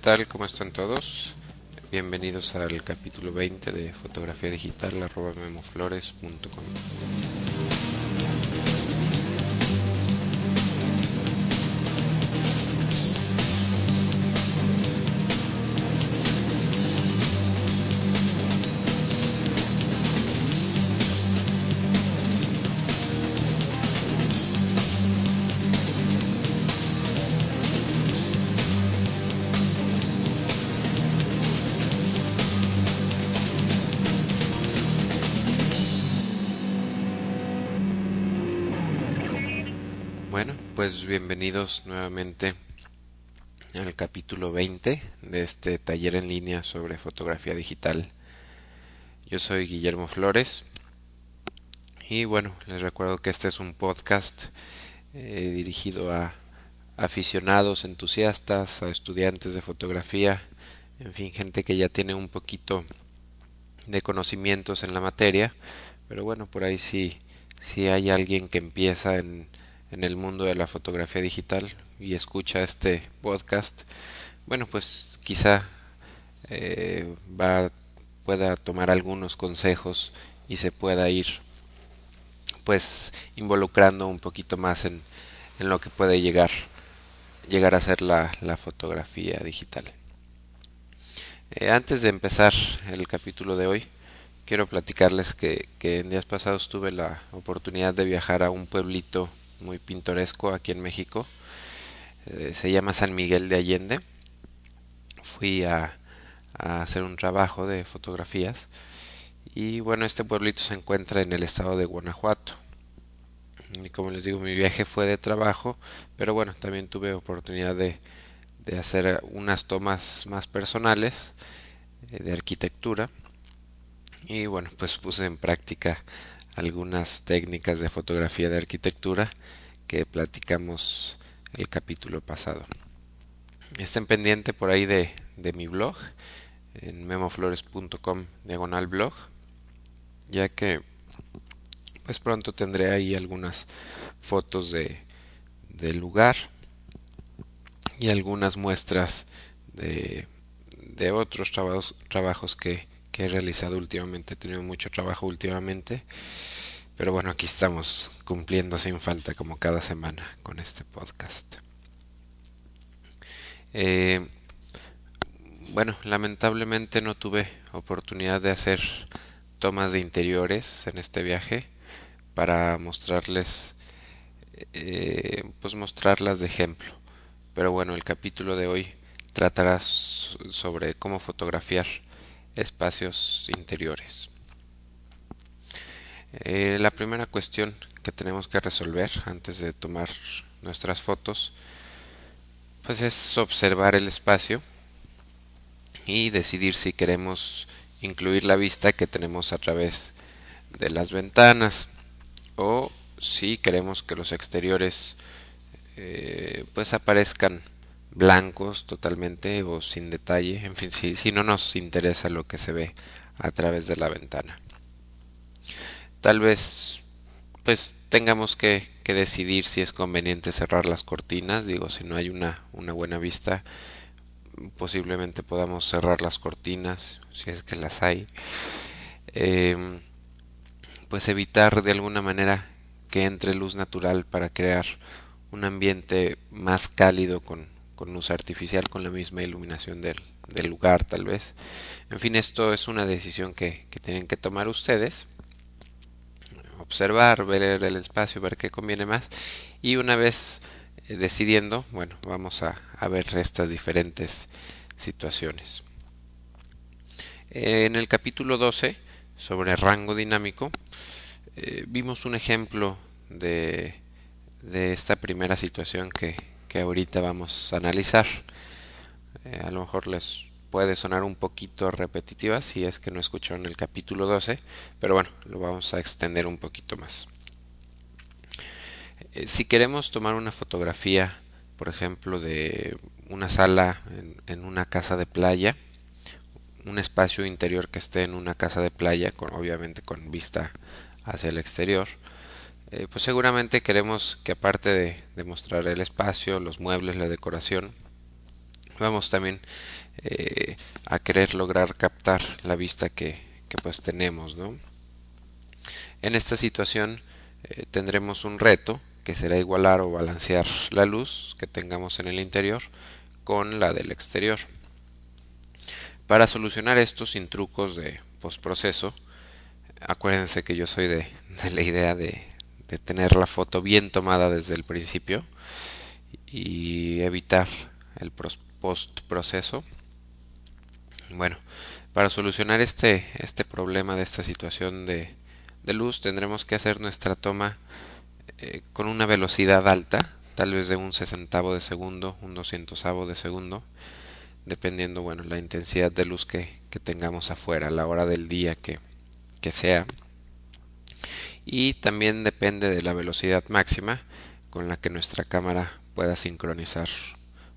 tal? ¿Cómo están todos? Bienvenidos al capítulo 20 de fotografía digital arroba memoflores.com. Bueno, pues bienvenidos nuevamente al capítulo 20 de este taller en línea sobre fotografía digital. Yo soy Guillermo Flores y bueno, les recuerdo que este es un podcast eh, dirigido a aficionados, entusiastas, a estudiantes de fotografía, en fin, gente que ya tiene un poquito de conocimientos en la materia, pero bueno, por ahí sí, si hay alguien que empieza en en el mundo de la fotografía digital y escucha este podcast, bueno, pues quizá eh, va, pueda tomar algunos consejos y se pueda ir pues involucrando un poquito más en, en lo que puede llegar llegar a ser la, la fotografía digital. Eh, antes de empezar el capítulo de hoy, quiero platicarles que, que en días pasados tuve la oportunidad de viajar a un pueblito muy pintoresco aquí en México. Eh, se llama San Miguel de Allende. Fui a, a, hacer un trabajo de fotografías y bueno, este pueblito se encuentra en el estado de Guanajuato. Y como les digo, mi viaje fue de trabajo, pero bueno, también tuve oportunidad de, de hacer unas tomas más personales eh, de arquitectura y bueno, pues puse en práctica algunas técnicas de fotografía de arquitectura que platicamos el capítulo pasado. Estén pendiente por ahí de, de mi blog en memoflores.com diagonal blog ya que pues pronto tendré ahí algunas fotos de del lugar y algunas muestras de, de otros trabajos, trabajos que, he realizado últimamente. He tenido mucho trabajo últimamente. Pero bueno, aquí estamos cumpliendo sin falta como cada semana con este podcast. Eh, bueno, lamentablemente no tuve oportunidad de hacer tomas de interiores en este viaje para mostrarles, eh, pues mostrarlas de ejemplo. Pero bueno, el capítulo de hoy tratará sobre cómo fotografiar espacios interiores. Eh, la primera cuestión que tenemos que resolver antes de tomar nuestras fotos pues es observar el espacio y decidir si queremos incluir la vista que tenemos a través de las ventanas o si queremos que los exteriores eh, pues aparezcan blancos totalmente o sin detalle, en fin, si, si no nos interesa lo que se ve a través de la ventana. Tal vez pues tengamos que, que, decidir si es conveniente cerrar las cortinas, digo, si no hay una, una buena vista, posiblemente podamos cerrar las cortinas, si es que las hay. Eh, pues evitar de alguna manera que entre luz natural para crear un ambiente más cálido con, con luz artificial con la misma iluminación del, del, lugar tal vez. En fin, esto es una decisión que, que tienen que tomar ustedes. Observar, ver el espacio, ver qué conviene más. Y una vez eh, decidiendo, bueno, vamos a, a, ver estas diferentes situaciones. Eh, en el capítulo 12, sobre rango dinámico, eh, vimos un ejemplo de, de esta primera situación que, que ahorita vamos a analizar. Eh, a lo mejor les puede sonar un poquito repetitiva si es que no escucharon el capítulo 12, pero bueno, lo vamos a extender un poquito más. Eh, si queremos tomar una fotografía, por ejemplo, de una sala en, en, una casa de playa, un espacio interior que esté en una casa de playa, con, obviamente con vista hacia el exterior, eh, pues seguramente queremos que aparte de, mostrar el espacio, los muebles, la decoración, vamos también eh, a querer lograr captar la vista que, que pues tenemos, ¿no? En esta situación eh, tendremos un reto que será igualar o balancear la luz que tengamos en el interior con la del exterior. Para solucionar esto sin trucos de postproceso, acuérdense que yo soy de, la idea de, de, tener la foto bien tomada desde el principio y evitar el postproceso. Bueno, para solucionar este, este problema de esta situación de, de luz tendremos que hacer nuestra toma eh, con una velocidad alta, tal vez de un sesentavo de segundo, un doscientosavo de segundo, dependiendo, bueno, la intensidad de luz que, que tengamos afuera, la hora del día que, que sea. Y también depende de la velocidad máxima con la que nuestra cámara pueda sincronizar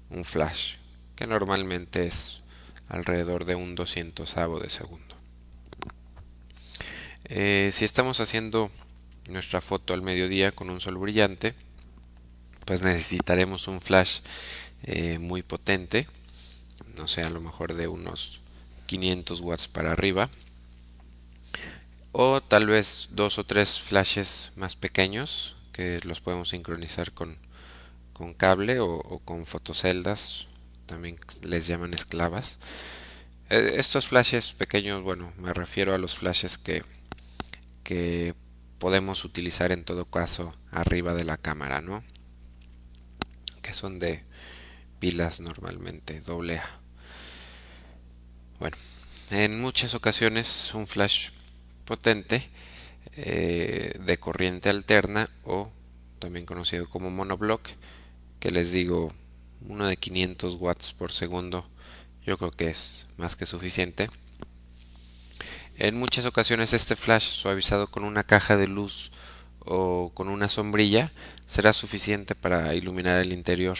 un flash, que normalmente es alrededor de un doscientosavo de segundo. Eh, si estamos haciendo nuestra foto al mediodía con un sol brillante, pues necesitaremos un flash eh, muy potente, no sé, a lo mejor de unos 500 watts para arriba, o tal vez dos o tres flashes más pequeños que los podemos sincronizar con, con cable o, o con fotoceldas, también les llaman esclavas. Eh, estos flashes pequeños, bueno, me refiero a los flashes que que podemos utilizar en todo caso arriba de la cámara, ¿no? Que son de pilas normalmente doble A. Bueno, en muchas ocasiones un flash potente eh, de corriente alterna o también conocido como monoblock, que les digo uno de 500 watts por segundo, yo creo que es más que suficiente en muchas ocasiones este flash suavizado con una caja de luz o con una sombrilla será suficiente para iluminar el interior,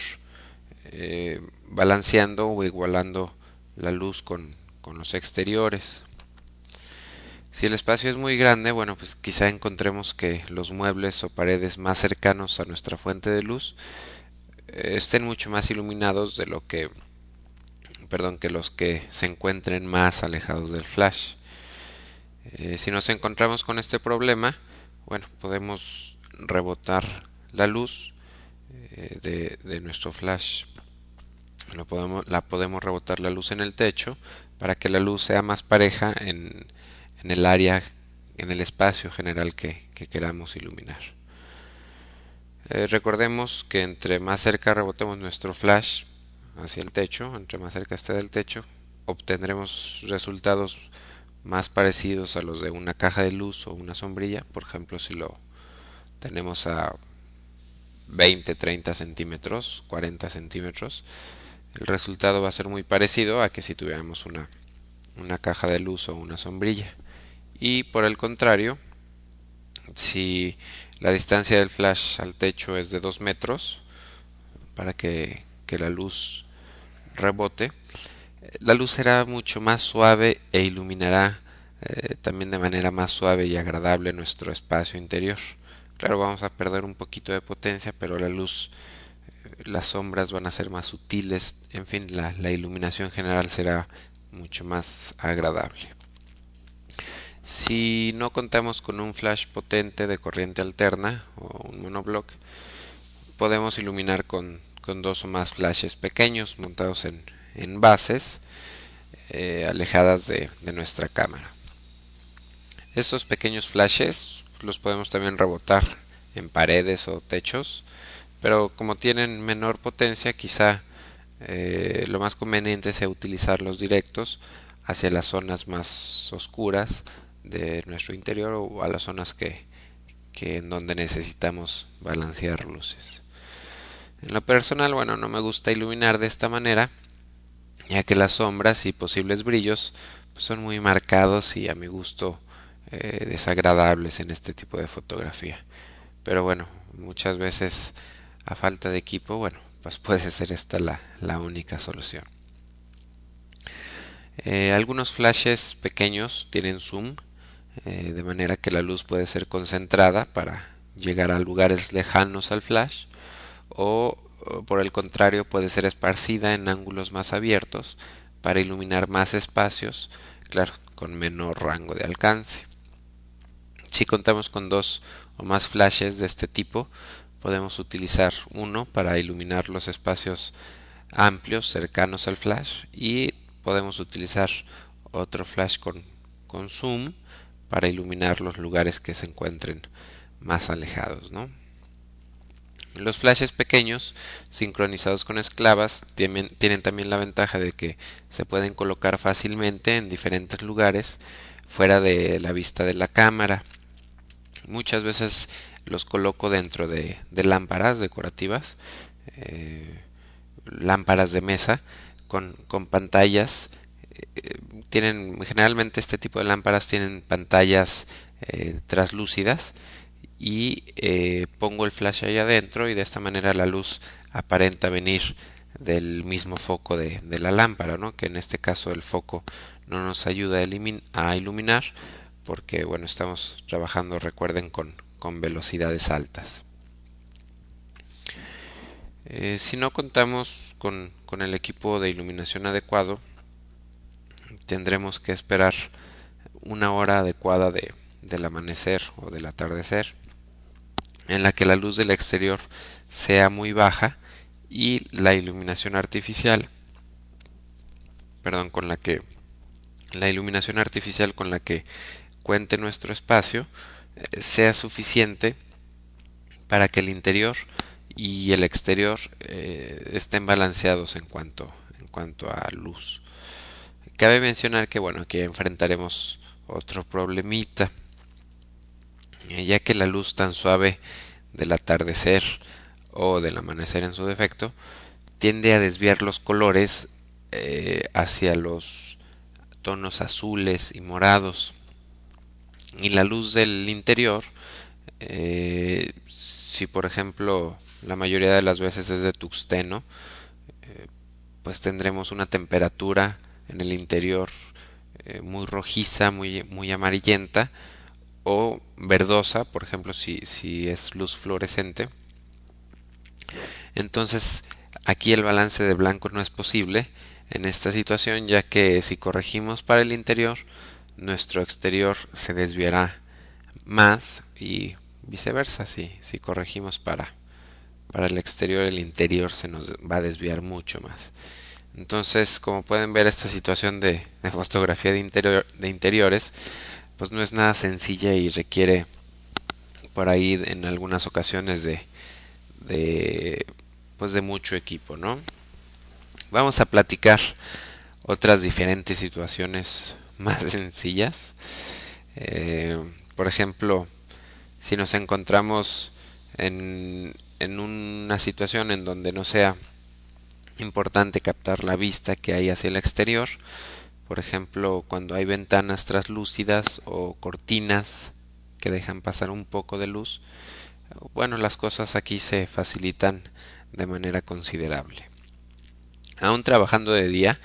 eh, balanceando o igualando la luz con, con los exteriores. Si el espacio es muy grande, bueno, pues quizá encontremos que los muebles o paredes más cercanos a nuestra fuente de luz eh, estén mucho más iluminados de lo que perdón, que los que se encuentren más alejados del flash. Eh, si nos encontramos con este problema, bueno, podemos rebotar la luz eh, de, nuestro flash. podemos, la podemos rebotar la luz en el techo para que la luz sea más pareja en, en el área, en el espacio general que, queramos iluminar. Eh, recordemos que entre más cerca rebotemos nuestro flash hacia el techo, entre más cerca esté del techo, obtendremos resultados más parecidos a los de una caja de luz o una sombrilla. Por ejemplo, si lo tenemos a 20, 30 centímetros, 40 centímetros, el resultado va a ser muy parecido a que si tuviéramos una, una caja de luz o una sombrilla. Y por el contrario, si la distancia del flash al techo es de 2 metros, para que, que la luz rebote, la luz será mucho más suave e iluminará eh, también de manera más suave y agradable nuestro espacio interior. Claro, vamos a perder un poquito de potencia, pero la luz, eh, las sombras van a ser más sutiles, en fin, la, la iluminación general será mucho más agradable. Si no contamos con un flash potente de corriente alterna o un monoblock, podemos iluminar con, con dos o más flashes pequeños montados en, en bases eh, alejadas de, de, nuestra cámara. Estos pequeños flashes los podemos también rebotar en paredes o techos, pero como tienen menor potencia, quizá eh, lo más conveniente sea utilizarlos directos hacia las zonas más oscuras de nuestro interior o a las zonas que, que en donde necesitamos balancear luces. En lo personal, bueno, no me gusta iluminar de esta manera, ya que las sombras y posibles brillos pues, son muy marcados y a mi gusto eh, desagradables en este tipo de fotografía. Pero bueno, muchas veces a falta de equipo, bueno, pues puede ser esta la, la única solución. Eh, algunos flashes pequeños tienen zoom, eh, de manera que la luz puede ser concentrada para llegar a lugares lejanos al flash o por el contrario, puede ser esparcida en ángulos más abiertos para iluminar más espacios, claro, con menor rango de alcance. Si contamos con dos o más flashes de este tipo, podemos utilizar uno para iluminar los espacios amplios cercanos al flash y podemos utilizar otro flash con, con zoom para iluminar los lugares que se encuentren más alejados, ¿no? Los flashes pequeños, sincronizados con esclavas, tienen, tienen, también la ventaja de que se pueden colocar fácilmente en diferentes lugares fuera de la vista de la cámara. Muchas veces los coloco dentro de, lámparas decorativas, eh, lámparas de mesa con, con pantallas. Tienen generalmente este tipo de lámparas tienen pantallas eh, translúcidas y eh, pongo el flash ahí adentro y de esta manera la luz aparenta venir del mismo foco de, la lámpara, ¿no? que en este caso el foco no nos ayuda a, iluminar porque bueno estamos trabajando recuerden con, velocidades altas. Eh, si no contamos con, con el equipo de iluminación adecuado, tendremos que esperar una hora adecuada de, del amanecer o del atardecer en la que la luz del exterior sea muy baja y la iluminación artificial perdón con la que la iluminación artificial con la que cuente nuestro espacio eh, sea suficiente para que el interior y el exterior eh, estén balanceados en cuanto en cuanto a luz cabe mencionar que bueno aquí enfrentaremos otro problemita eh, ya que la luz tan suave del atardecer o del amanecer en su defecto tiende a desviar los colores eh, hacia los tonos azules y morados. Y la luz del interior eh, si por ejemplo la mayoría de las veces es de tuxteno pues tendremos una temperatura en el interior muy rojiza muy, muy amarillenta o verdosa, por ejemplo, si, si es luz fluorescente. Entonces, aquí el balance de blanco no es posible en esta situación, ya que si corregimos para el interior, nuestro exterior se desviará más y viceversa, si, si corregimos para, para el exterior, el interior se nos va a desviar mucho más. Entonces, como pueden ver, esta situación de, fotografía de interiores pues no es nada sencilla y requiere por ahí en algunas ocasiones de, de pues de mucho equipo, ¿no? Vamos a platicar otras diferentes situaciones más sencillas. Eh, por ejemplo, si nos encontramos en, en una situación en donde no sea importante captar la vista que hay hacia el exterior, por ejemplo, cuando hay ventanas translúcidas o cortinas que dejan pasar un poco de luz, bueno, las cosas aquí se facilitan de manera considerable. Aún trabajando de día,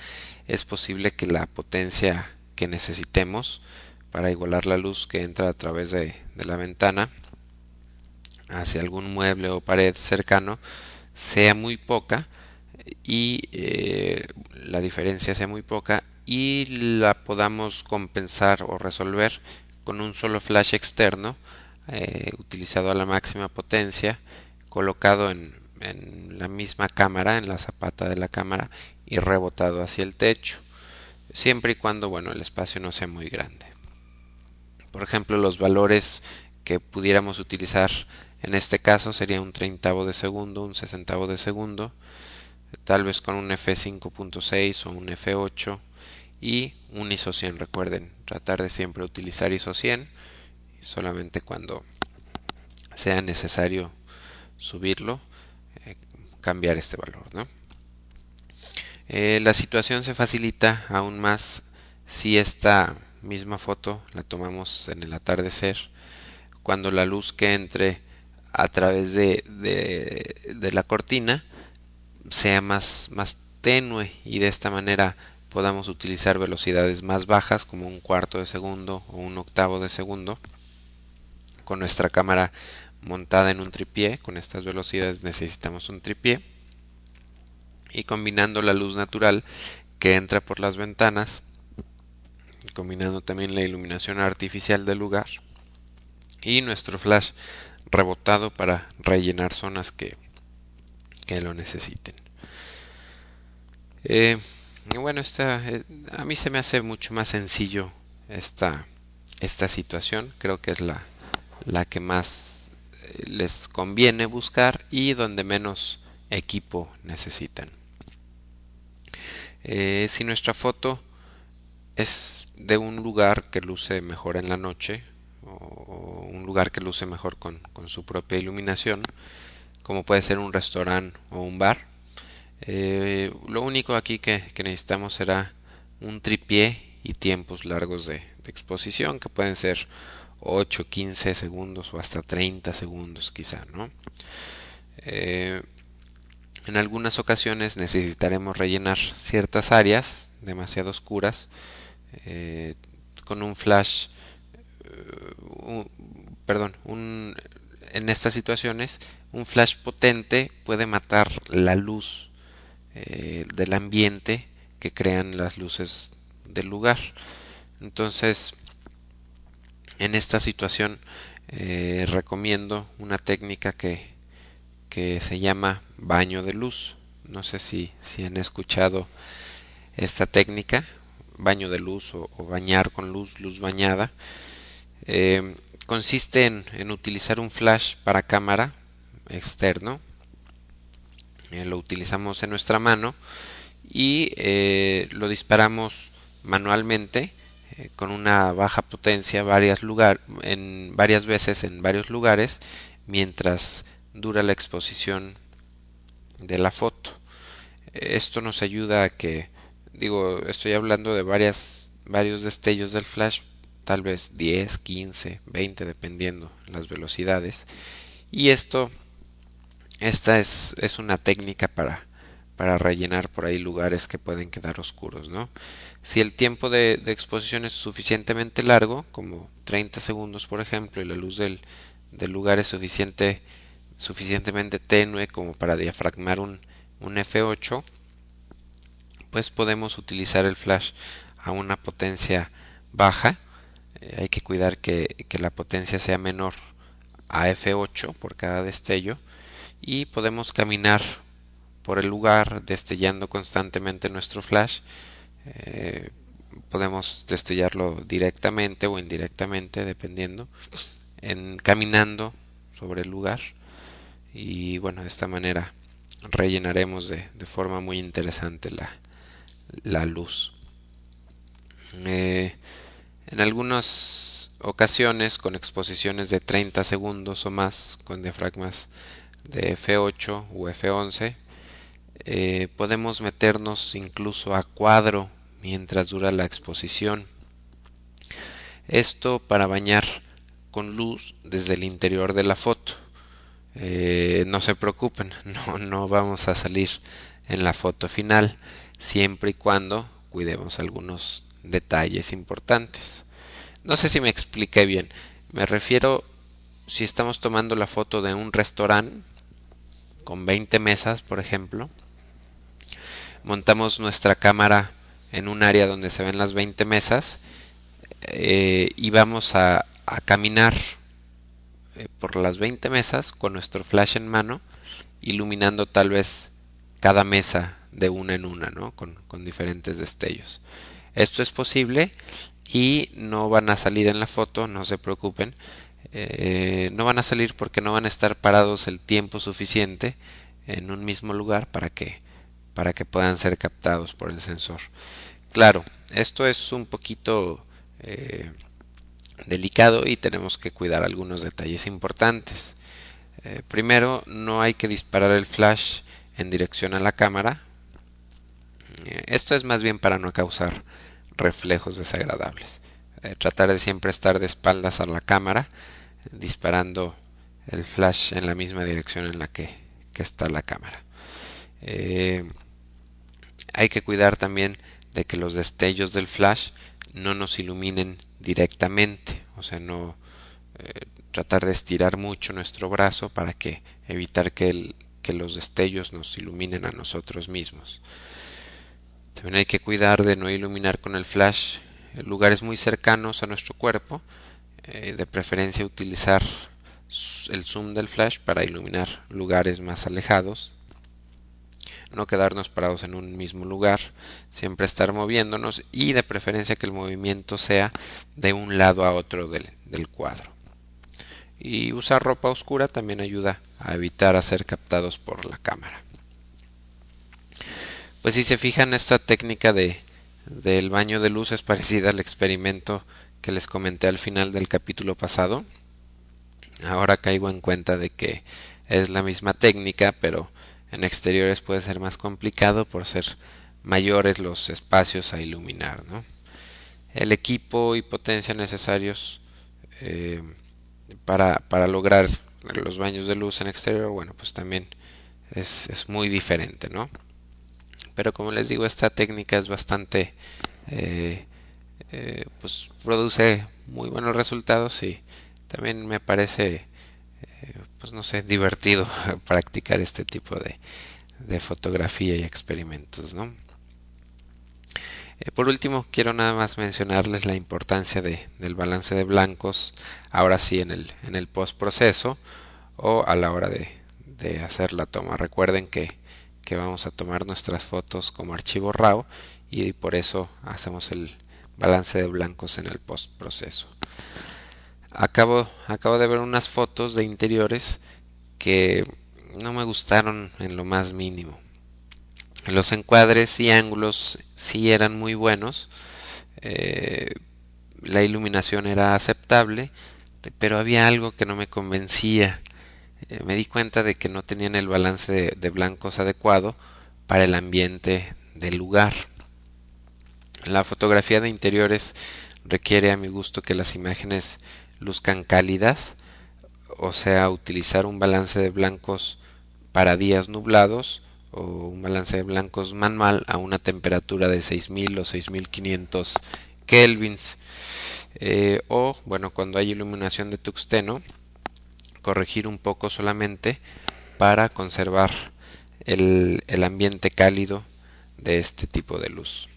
es posible que la potencia que necesitemos para igualar la luz que entra a través de, la ventana hacia algún mueble o pared cercano sea muy poca y eh, la diferencia sea muy poca y la podamos compensar o resolver con un solo flash externo eh, utilizado a la máxima potencia colocado en, en la misma cámara en la zapata de la cámara y rebotado hacia el techo siempre y cuando bueno el espacio no sea muy grande. Por ejemplo los valores que pudiéramos utilizar en este caso sería un treintavo de segundo un sesentavo de segundo tal vez con un f5.6 o un f8 y un ISO 100 recuerden tratar de siempre utilizar ISO 100 solamente cuando sea necesario subirlo eh, cambiar este valor ¿no? Eh, la situación se facilita aún más si esta misma foto la tomamos en el atardecer cuando la luz que entre a través de, de, de la cortina sea más, más tenue y de esta manera podamos utilizar velocidades más bajas como un cuarto de segundo o un octavo de segundo con nuestra cámara montada en un tripié. Con estas velocidades necesitamos un tripié. Y combinando la luz natural que entra por las ventanas, combinando también la iluminación artificial del lugar y nuestro flash rebotado para rellenar zonas que, que lo necesiten. Eh, bueno, esta, eh, a mí se me hace mucho más sencillo esta, esta situación. Creo que es la, la que más eh, les conviene buscar y donde menos equipo necesitan. Si nuestra foto es de un lugar que luce mejor en la noche o un lugar que luce mejor con, con su propia iluminación, como puede ser un restaurante o un bar, eh, lo único aquí que, necesitamos será un tripié y tiempos largos de, exposición que pueden ser 8, 15 segundos o hasta 30 segundos quizá. Eh, en algunas ocasiones necesitaremos rellenar ciertas áreas demasiado oscuras eh, con un flash, perdón, en estas situaciones un flash potente puede matar la luz eh, del ambiente que crean las luces del lugar. Entonces, en esta situación eh, recomiendo una técnica que, que se llama baño de luz. No sé si, si han escuchado esta técnica, baño de luz o, bañar con luz, luz bañada. Eh, consiste en, en, utilizar un flash para cámara externo eh, lo utilizamos en nuestra mano y eh, lo disparamos manualmente eh, con una baja potencia varias en varias veces en varios lugares mientras dura la exposición de la foto. Esto nos ayuda a que, digo, estoy hablando de varias, varios destellos del flash, tal vez 10, 15, 20, dependiendo las velocidades. Y esto esta es, es una técnica para, para rellenar por ahí lugares que pueden quedar oscuros, ¿no? Si el tiempo de, exposición es suficientemente largo, como 30 segundos por ejemplo, y la luz del, del lugar es suficiente, suficientemente tenue como para diafragmar un, un F8, pues podemos utilizar el flash a una potencia baja. Eh, hay que cuidar que, que la potencia sea menor a F8 por cada destello y podemos caminar por el lugar destellando constantemente nuestro flash. Eh, podemos destellarlo directamente o indirectamente dependiendo en caminando sobre el lugar y bueno de esta manera rellenaremos de, forma muy interesante la, la luz eh, en algunas ocasiones con exposiciones de 30 segundos o más con diafragmas de F8 u F11 eh, podemos meternos incluso a cuadro mientras dura la exposición. Esto para bañar con luz desde el interior de la foto. Eh, no se preocupen no, no vamos a salir en la foto final siempre y cuando cuidemos algunos detalles importantes. No sé si me expliqué bien. Me refiero si estamos tomando la foto de un restaurante con 20 mesas, por ejemplo. Montamos nuestra cámara en un área donde se ven las 20 mesas eh, y vamos a, caminar eh, por las 20 mesas con nuestro flash en mano, iluminando tal vez cada mesa de una en una, ¿no? Con, con diferentes destellos. Esto es posible y no van a salir en la foto, no se preocupen. Eh, no van a salir porque no van a estar parados el tiempo suficiente en un mismo lugar para que para que puedan ser captados por el sensor. Claro, esto es un poquito eh, delicado y tenemos que cuidar algunos detalles importantes. Eh, primero, no hay que disparar el flash en dirección a la cámara. esto es más bien para no causar reflejos desagradables. Tratar de siempre estar de espaldas a la cámara disparando el flash en la misma dirección en la que, está la cámara. Eh, hay que cuidar también de que los destellos del flash no nos iluminen directamente, o sea, no eh, tratar de estirar mucho nuestro brazo para que evitar que que los destellos nos iluminen a nosotros mismos. También hay que cuidar de no iluminar con el flash lugares muy cercanos a nuestro cuerpo, eh, de preferencia utilizar el zoom del flash para iluminar lugares más alejados, no quedarnos parados en un mismo lugar, siempre estar moviéndonos y de preferencia que el movimiento sea de un lado a otro del, del cuadro. Y usar ropa oscura también ayuda a evitar ser captados por la cámara. Pues si se fijan esta técnica de del baño de luz es parecida al experimento que les comenté al final del capítulo pasado. Ahora caigo en cuenta de que es la misma técnica, pero en exteriores puede ser más complicado por ser mayores los espacios a iluminar. ¿no? El equipo y potencia necesarios eh, para, para, lograr los baños de luz en exterior, bueno, pues también es, es muy diferente, ¿no? Pero como les digo, esta técnica es bastante, eh, eh, pues produce muy buenos resultados y también me parece, eh, pues no sé, divertido practicar este tipo de, de fotografía y experimentos, ¿no? por último, quiero nada más mencionarles la importancia de, del balance de blancos, ahora sí en el, en el postproceso o a la hora de, de hacer la toma. Recuerden que que vamos a tomar nuestras fotos como archivo RAW y por eso hacemos el balance de blancos en el post proceso. Acabo, acabo de ver unas fotos de interiores que no me gustaron en lo más mínimo. Los encuadres y ángulos sí eran muy buenos. Eh, la iluminación era aceptable, pero había algo que no me convencía. Eh, me di cuenta de que no tenían el balance de, blancos adecuado para el ambiente del lugar. La fotografía de interiores requiere a mi gusto que las imágenes luzcan cálidas, o sea, utilizar un balance de blancos para días nublados o un balance de blancos manual a una temperatura de 6000 o 6500 kelvins. Eh, o, bueno, cuando hay iluminación de tuxteno, corregir un poco solamente para conservar el, el ambiente cálido de este tipo de luz.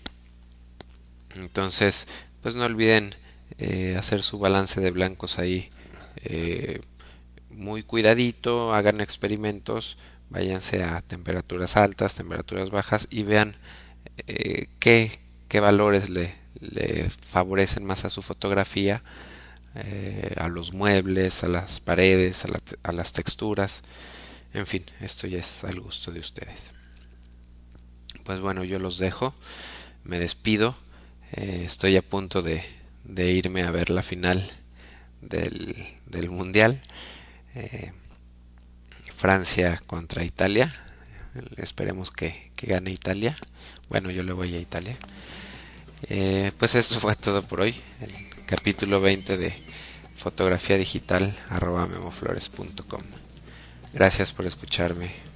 Entonces, pues no olviden eh, hacer su balance de blancos ahí eh, muy cuidadito, hagan experimentos, váyanse a temperaturas altas, temperaturas bajas y vean eh, qué, qué valores le, le favorecen más a su fotografía eh, a los muebles, a las paredes, a, las texturas. En fin, esto ya es al gusto de ustedes. Pues bueno, yo los dejo, me despido. Eh, estoy a punto de, de, irme a ver la final del, del Mundial. Eh, Francia contra Italia. Esperemos que, gane Italia. Bueno, yo le voy a Italia. pues eso fue todo por hoy capítulo 20 de fotografía digital arroba memoflores.com. Gracias por escucharme.